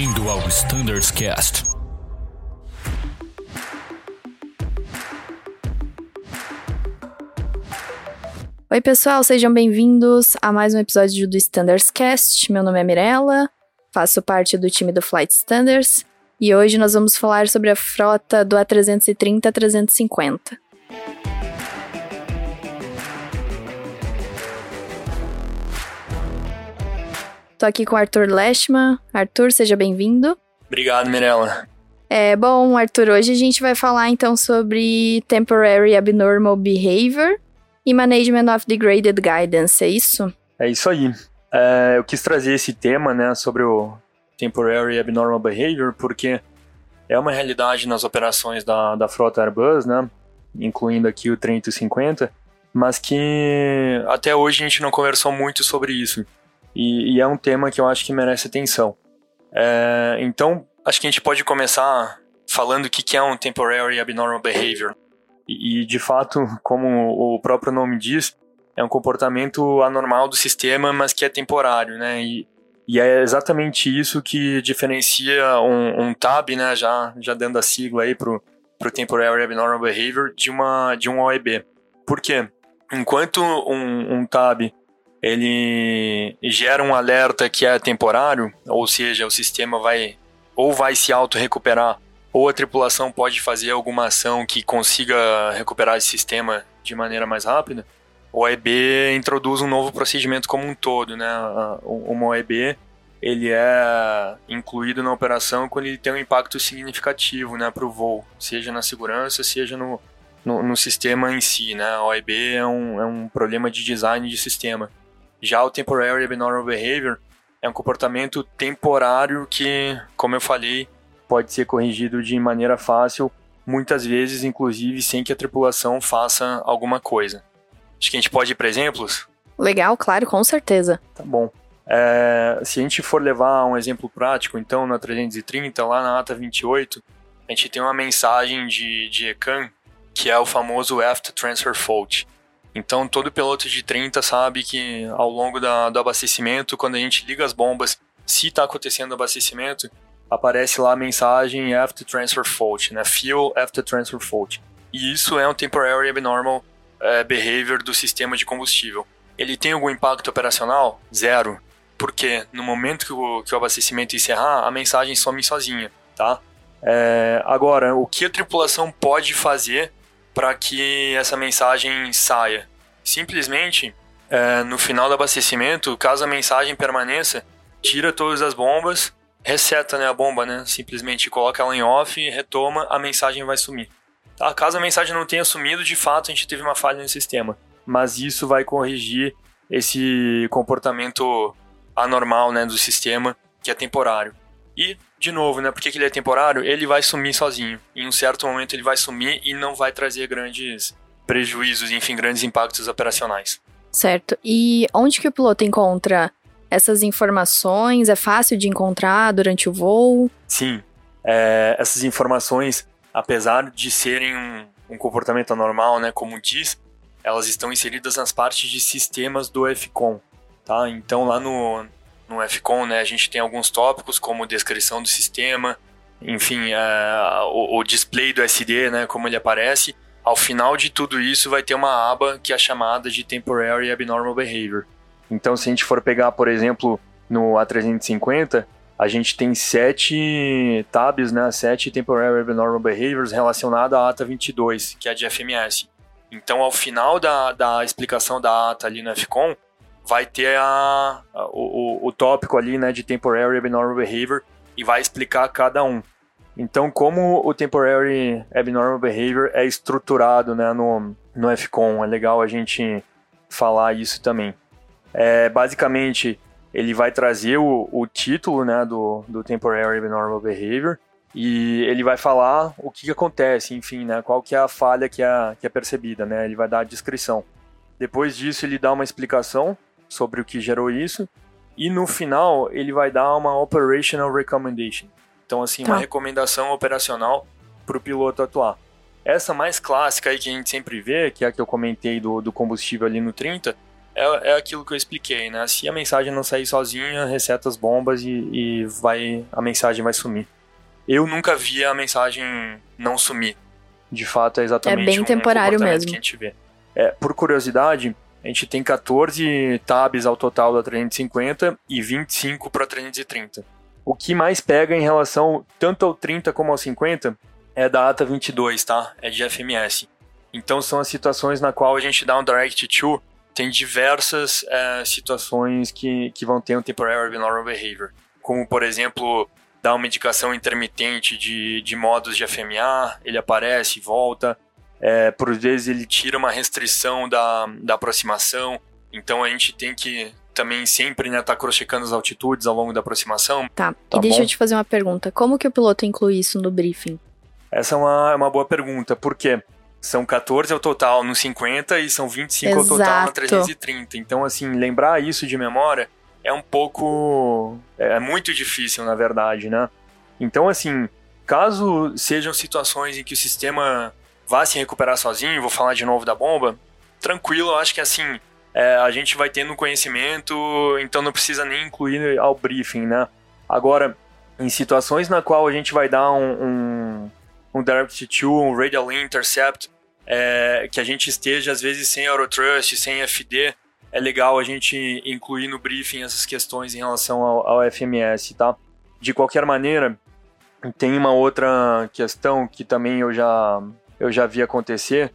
Bem-vindo ao Standards Cast. Oi, pessoal, sejam bem-vindos a mais um episódio do Standards Cast. Meu nome é Mirella, faço parte do time do Flight Standards e hoje nós vamos falar sobre a frota do A330 Tô aqui com o Arthur Leschman. Arthur, seja bem-vindo. Obrigado, Mirella. É, bom, Arthur, hoje a gente vai falar então sobre Temporary Abnormal Behavior e Management of Degraded Guidance, é isso? É isso aí. É, eu quis trazer esse tema, né, sobre o Temporary Abnormal Behavior, porque é uma realidade nas operações da, da frota Airbus, né, incluindo aqui o 350, mas que até hoje a gente não conversou muito sobre isso. E, e é um tema que eu acho que merece atenção. É, então, acho que a gente pode começar falando o que é um Temporary Abnormal Behavior. E, e, de fato, como o próprio nome diz, é um comportamento anormal do sistema, mas que é temporário, né? E, e é exatamente isso que diferencia um, um TAB, né? Já, já dando a sigla aí pro, pro Temporary Abnormal Behavior, de, uma, de um OEB. Por quê? Enquanto um, um TAB ele gera um alerta que é temporário, ou seja, o sistema vai ou vai se auto-recuperar, ou a tripulação pode fazer alguma ação que consiga recuperar esse sistema de maneira mais rápida. O OEB introduz um novo procedimento como um todo, né? O OEB ele é incluído na operação quando ele tem um impacto significativo, né, para o voo, seja na segurança, seja no, no, no, sistema em si, né? O OEB é um, é um problema de design de sistema. Já o Temporary Abnormal Behavior é um comportamento temporário que, como eu falei, pode ser corrigido de maneira fácil, muitas vezes, inclusive, sem que a tripulação faça alguma coisa. Acho que a gente pode ir para exemplos? Legal, claro, com certeza. Tá bom. É, se a gente for levar um exemplo prático, então, na 330, lá na ata 28, a gente tem uma mensagem de, de ECAN, que é o famoso Aft Transfer Fault. Então, todo piloto de 30 sabe que ao longo da, do abastecimento, quando a gente liga as bombas, se está acontecendo abastecimento, aparece lá a mensagem After Transfer Fault, né? Fuel After Transfer Fault. E isso é um Temporary Abnormal é, Behavior do sistema de combustível. Ele tem algum impacto operacional? Zero. Porque no momento que o, que o abastecimento encerrar, a mensagem some sozinha, tá? É, agora, o que a tripulação pode fazer para que essa mensagem saia. Simplesmente, é, no final do abastecimento, caso a mensagem permaneça, tira todas as bombas, reseta né, a bomba, né? Simplesmente coloca ela em off, retoma, a mensagem vai sumir. Tá? Caso a mensagem não tenha sumido, de fato a gente teve uma falha no sistema. Mas isso vai corrigir esse comportamento anormal né, do sistema, que é temporário. E, de novo, né, porque ele é temporário, ele vai sumir sozinho. Em um certo momento ele vai sumir e não vai trazer grandes prejuízos, enfim, grandes impactos operacionais. Certo. E onde que o piloto encontra essas informações? É fácil de encontrar durante o voo? Sim. É, essas informações, apesar de serem um, um comportamento anormal, né, como diz, elas estão inseridas nas partes de sistemas do FCOM. Tá? Então, lá no, no FCON, né, a gente tem alguns tópicos como descrição do sistema, enfim, o, o, display do SD, né, como ele aparece. Ao final de tudo isso vai ter uma aba que é chamada de Temporary Abnormal Behavior. Então, se a gente for pegar, por exemplo, no A350, a gente tem sete tabs, né, sete Temporary Abnormal Behaviors relacionadas à ATA 22, que é de FMS. Então, ao final da, da explicação da ATA ali no FCON, vai ter a, a o, o tópico ali, né, de Temporary Abnormal Behavior e vai explicar cada um. Então, como o Temporary Abnormal Behavior é estruturado né, no, no FCON, é legal a gente falar isso também. É, basicamente, ele vai trazer o, o título né, do, do Temporary Abnormal Behavior e ele vai falar o que, que acontece, enfim, né, qual que é a falha que é, que é percebida, né, ele vai dar a descrição. Depois disso, ele dá uma explicação sobre o que gerou isso. E no final, ele vai dar uma operational recommendation. Então, assim, tá. uma recomendação operacional para o piloto atuar. Essa mais clássica aí que a gente sempre vê, que é a que eu comentei do, do combustível ali no 30, é, é aquilo que eu expliquei, né? Se a mensagem não sair sozinha, reseta as bombas e, e vai a mensagem vai sumir. Eu nunca vi a mensagem não sumir. De fato, é exatamente é bem um temporário mesmo. que a gente vê. É, por curiosidade, a gente tem 14 tabs ao total da 350 e 25 para 330. O que mais pega em relação tanto ao 30 como ao 50 é da ATA 22, tá? É de FMS. Então são as situações na qual a gente dá um direct to, tem diversas é, situações que, que vão ter um temporary abnormal behavior. Como, por exemplo, dar uma indicação intermitente de, de modos de FMA, ele aparece volta. É, por vezes ele tira uma restrição da, da aproximação, então a gente tem que também sempre né, tá cross-checando as altitudes ao longo da aproximação. Tá, tá e deixa bom? eu te fazer uma pergunta. Como que o piloto inclui isso no briefing? Essa é uma, é uma boa pergunta, porque são 14 ao total no 50 e são 25 Exato. ao total no 330. Então, assim, lembrar isso de memória é um pouco. É muito difícil, na verdade, né? Então, assim, caso sejam situações em que o sistema vá se recuperar sozinho, vou falar de novo da bomba, tranquilo, eu acho que assim, é, a gente vai tendo conhecimento, então não precisa nem incluir ao briefing, né? Agora, em situações na qual a gente vai dar um, um, um Direct to, um Radial Intercept, é, que a gente esteja às vezes sem Eurotrust, sem FD, é legal a gente incluir no briefing essas questões em relação ao, ao FMS, tá? De qualquer maneira, tem uma outra questão que também eu já eu já vi acontecer,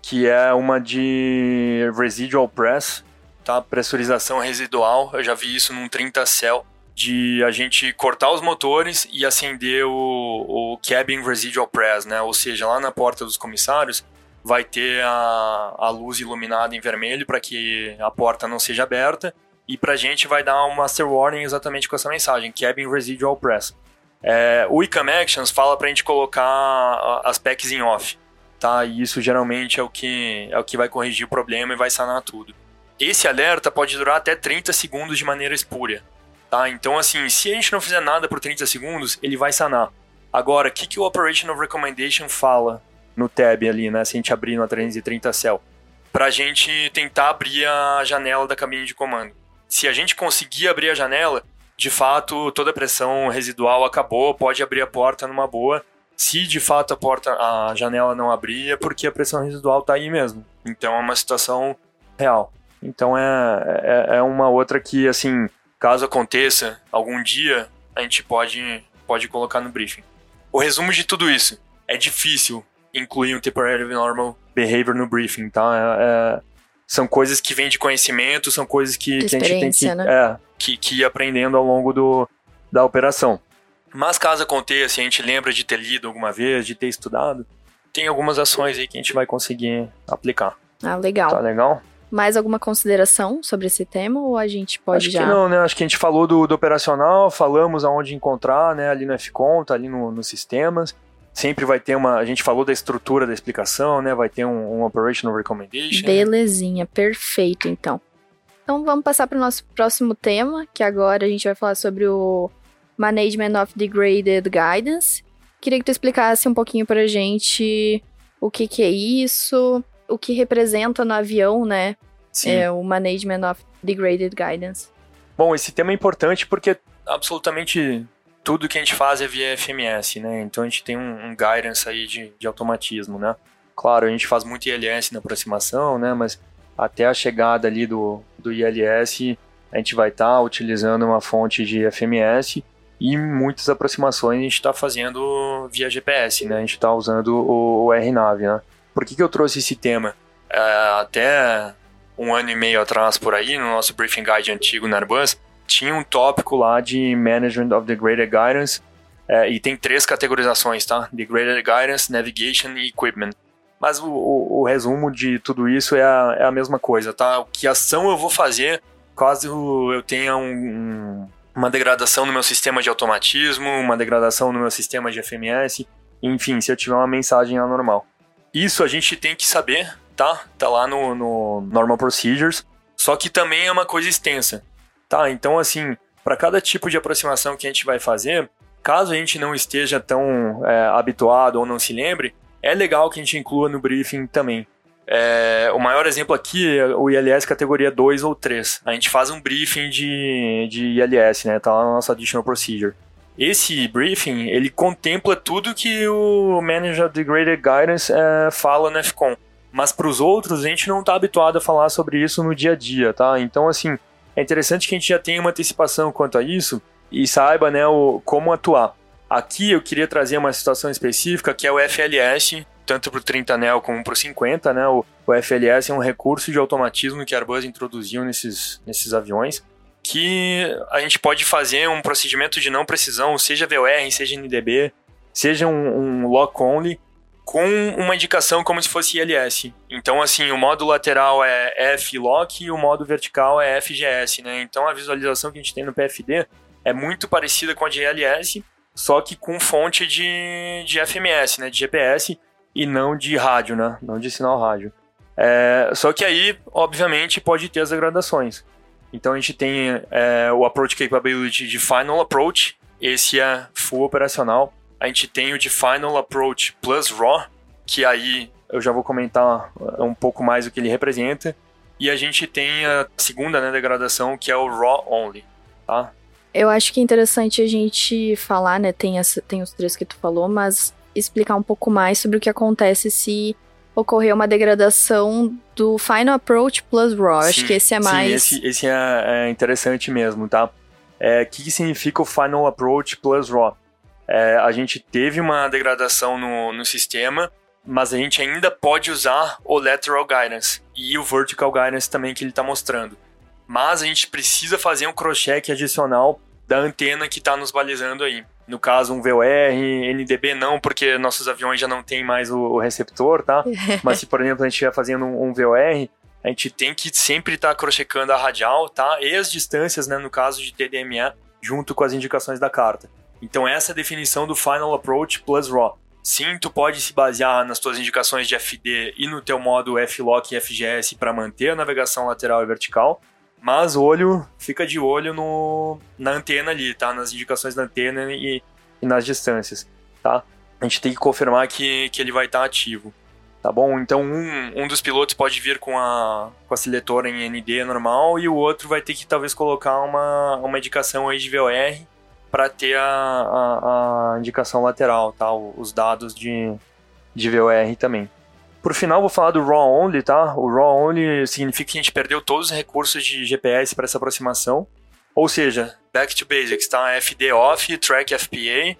que é uma de residual press, tá? Pressurização residual. Eu já vi isso num 30 cell de a gente cortar os motores e acender o, o cabin residual press, né? Ou seja, lá na porta dos comissários vai ter a, a luz iluminada em vermelho para que a porta não seja aberta e para a gente vai dar um master warning exatamente com essa mensagem, cabin residual press. É, o ICAM Actions fala para a gente colocar as packs em off tá? E isso geralmente é o que é o que vai corrigir o problema e vai sanar tudo. Esse alerta pode durar até 30 segundos de maneira espúria, tá? Então assim, se a gente não fizer nada por 30 segundos, ele vai sanar. Agora, o que, que o Operational Recommendation fala no tab ali, né? Se a gente abrir no 330 cell, pra gente tentar abrir a janela da cabine de comando. Se a gente conseguir abrir a janela, de fato, toda a pressão residual acabou, pode abrir a porta numa boa se de fato a porta, a janela não abrir, é porque a pressão residual está aí mesmo. Então é uma situação real. Então é, é, é, uma outra que, assim, caso aconteça algum dia, a gente pode, pode colocar no briefing. O resumo de tudo isso é difícil incluir um temporary normal behavior no briefing, tá? É, é, são coisas que vêm de conhecimento, são coisas que, que a gente tem que, né? é, que, que ir aprendendo ao longo do, da operação. Mas caso aconteça, a gente lembra de ter lido alguma vez, de ter estudado, tem algumas ações aí que a gente vai conseguir aplicar. Ah, legal. Tá legal? Mais alguma consideração sobre esse tema ou a gente pode Acho já... que não, né? Acho que a gente falou do, do operacional, falamos aonde encontrar, né? Ali no FCON, tá ali no, nos sistemas. Sempre vai ter uma... A gente falou da estrutura da explicação, né? Vai ter um, um Operational Recommendation. Belezinha, perfeito, então. Então vamos passar para o nosso próximo tema, que agora a gente vai falar sobre o Management of Degraded Guidance. Queria que tu explicasse um pouquinho pra gente o que, que é isso, o que representa no avião, né? Sim. É o Management of Degraded Guidance. Bom, esse tema é importante porque absolutamente tudo que a gente faz é via FMS, né? Então a gente tem um, um guidance aí de, de automatismo, né? Claro, a gente faz muito ILS na aproximação, né? Mas até a chegada ali do, do ILS, a gente vai estar tá utilizando uma fonte de FMS e muitas aproximações a gente está fazendo via GPS, né? A gente está usando o, o RNAV, né? Por que, que eu trouxe esse tema? É, até um ano e meio atrás, por aí, no nosso briefing guide antigo na Airbus, tinha um tópico lá de Management of Degraded Guidance, é, e tem três categorizações, tá? Degraded Guidance, Navigation e Equipment. Mas o, o, o resumo de tudo isso é a, é a, mesma coisa, tá? Que ação eu vou fazer caso eu tenha um, um uma degradação no meu sistema de automatismo, uma degradação no meu sistema de FMS, enfim, se eu tiver uma mensagem anormal. Isso a gente tem que saber, tá? Tá lá no, no Normal Procedures, só que também é uma coisa extensa, tá? Então, assim, para cada tipo de aproximação que a gente vai fazer, caso a gente não esteja tão é, habituado ou não se lembre, é legal que a gente inclua no briefing também. É, o maior exemplo aqui é o ILS categoria 2 ou 3. A gente faz um briefing de, de ILS, né? Tá lá na nossa Additional Procedure. Esse briefing, ele contempla tudo que o Manager of Degraded Guidance é, fala no FCON. Mas para os outros, a gente não está habituado a falar sobre isso no dia a dia, tá? Então, assim, é interessante que a gente já tenha uma antecipação quanto a isso e saiba, né, o, como atuar. Aqui eu queria trazer uma situação específica que é o FLS, tanto para o 30 anel como para o 50, né? O, o, FLS é um recurso de automatismo que a Airbus introduziu nesses, nesses aviões, que a gente pode fazer um procedimento de não precisão, seja VOR, seja NDB, seja um, um lock-only, com uma indicação como se fosse ILS. Então, assim, o modo lateral é F-lock e o modo vertical é FGS, né? Então, a visualização que a gente tem no PFD é muito parecida com a de ILS, só que com fonte de, de FMS, né, de GPS, e não de rádio, né, não de sinal rádio. É, só que aí, obviamente, pode ter as degradações. Então a gente tem é, o Approach Capability de Final Approach, esse é full operacional. A gente tem o de Final Approach Plus RAW, que aí eu já vou comentar um pouco mais o que ele representa. E a gente tem a segunda né, degradação, que é o RAW Only, tá? Eu acho que é interessante a gente falar, né? Tem, essa, tem os três que tu falou, mas explicar um pouco mais sobre o que acontece se ocorrer uma degradação do Final Approach plus RAW. Sim, acho que esse é mais. Sim, esse, esse é, é, interessante mesmo, tá? É, o que, que significa o Final Approach plus RAW? É, a gente teve uma degradação no, no sistema, mas a gente ainda pode usar o Lateral Guidance e o Vertical Guidance também que ele está mostrando mas a gente precisa fazer um cross-check adicional da antena que está nos balizando aí. No caso, um VOR, NDB não, porque nossos aviões já não tem mais o, receptor, tá? Mas se, por exemplo, a gente estiver fazendo um, um, VOR, a gente tem que sempre estar tá cross-checando a radial, tá? E as distâncias, né, no caso de TDMA, junto com as indicações da carta. Então essa é a definição do Final Approach plus RAW. Sim, tu pode se basear nas tuas indicações de FD e no teu modo F-Lock e FGS para manter a navegação lateral e vertical, mas olho fica de olho no, na antena ali, tá? Nas indicações da antena e, e nas distâncias, tá? A gente tem que confirmar que, que ele vai estar tá ativo, tá bom? Então um, um dos pilotos pode vir com a, com a seletora em ND normal e o outro vai ter que talvez colocar uma, uma indicação aí de VOR para ter a, a, a, indicação lateral, tá? Os dados de, de VOR também. Por final, vou falar do RAW Only, tá? O RAW Only significa que a gente perdeu todos os recursos de GPS para essa aproximação. Ou seja, back to basics, tá? FD off, track FPA,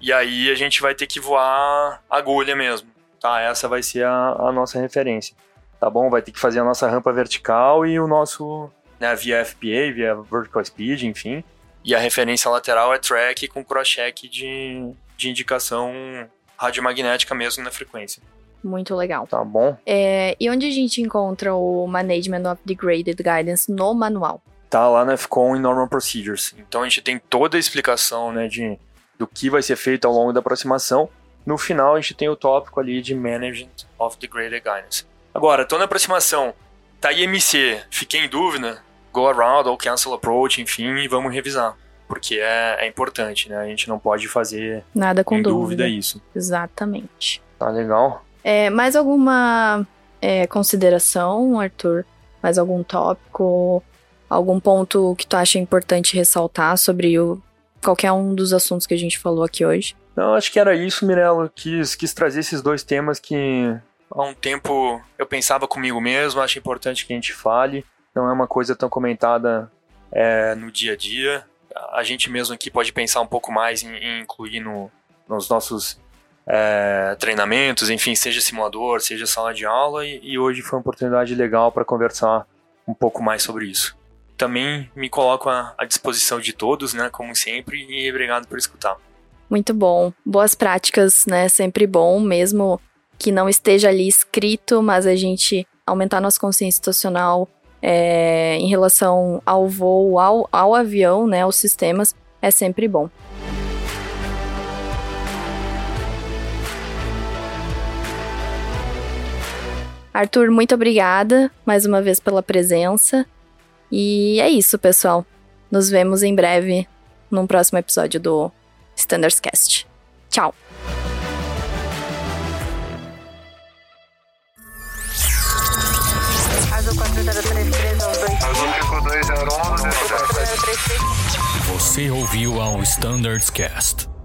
e aí a gente vai ter que voar agulha mesmo, tá? Essa vai ser a, a nossa referência, tá bom? Vai ter que fazer a nossa rampa vertical e o nosso, né, via FPA, via vertical speed, enfim. E a referência lateral é track com cross-check de, de indicação radiomagnética mesmo na frequência. Muito legal. Tá bom. É, e onde a gente encontra o Management of Degraded Guidance no manual? Tá lá na FCON em Normal Procedures. Então a gente tem toda a explicação né, de, do que vai ser feito ao longo da aproximação. No final a gente tem o tópico ali de Management of Degraded Guidance. Agora, tô na aproximação, tá IMC, fiquei em dúvida, go around ou cancel approach, enfim, e vamos revisar. Porque é, é importante, né? A gente não pode fazer nada com dúvida. dúvida isso. Exatamente. Tá legal. É, mais alguma é, consideração, Arthur? Mais algum tópico? Algum ponto que tu acha importante ressaltar sobre o, qualquer um dos assuntos que a gente falou aqui hoje? Não, acho que era isso, Mirella. Quis, quis trazer esses dois temas que há um tempo eu pensava comigo mesmo, acho importante que a gente fale. Não é uma coisa tão comentada é, no dia a dia. A gente mesmo aqui pode pensar um pouco mais em, em incluir no, nos nossos é, treinamentos, enfim, seja simulador, seja sala de aula, e, e hoje foi uma oportunidade legal para conversar um pouco mais sobre isso. Também me coloco à, à disposição de todos, né, como sempre, e obrigado por escutar. Muito bom. Boas práticas, né? Sempre bom, mesmo que não esteja ali escrito, mas a gente aumentar nossa consciência situacional é, em relação ao voo, ao, ao avião, né? Aos sistemas, é sempre bom. Arthur, muito obrigada mais uma vez pela presença. E é isso, pessoal. Nos vemos em breve num próximo episódio do Standards Cast. Tchau! Você ouviu ao Standards Cast.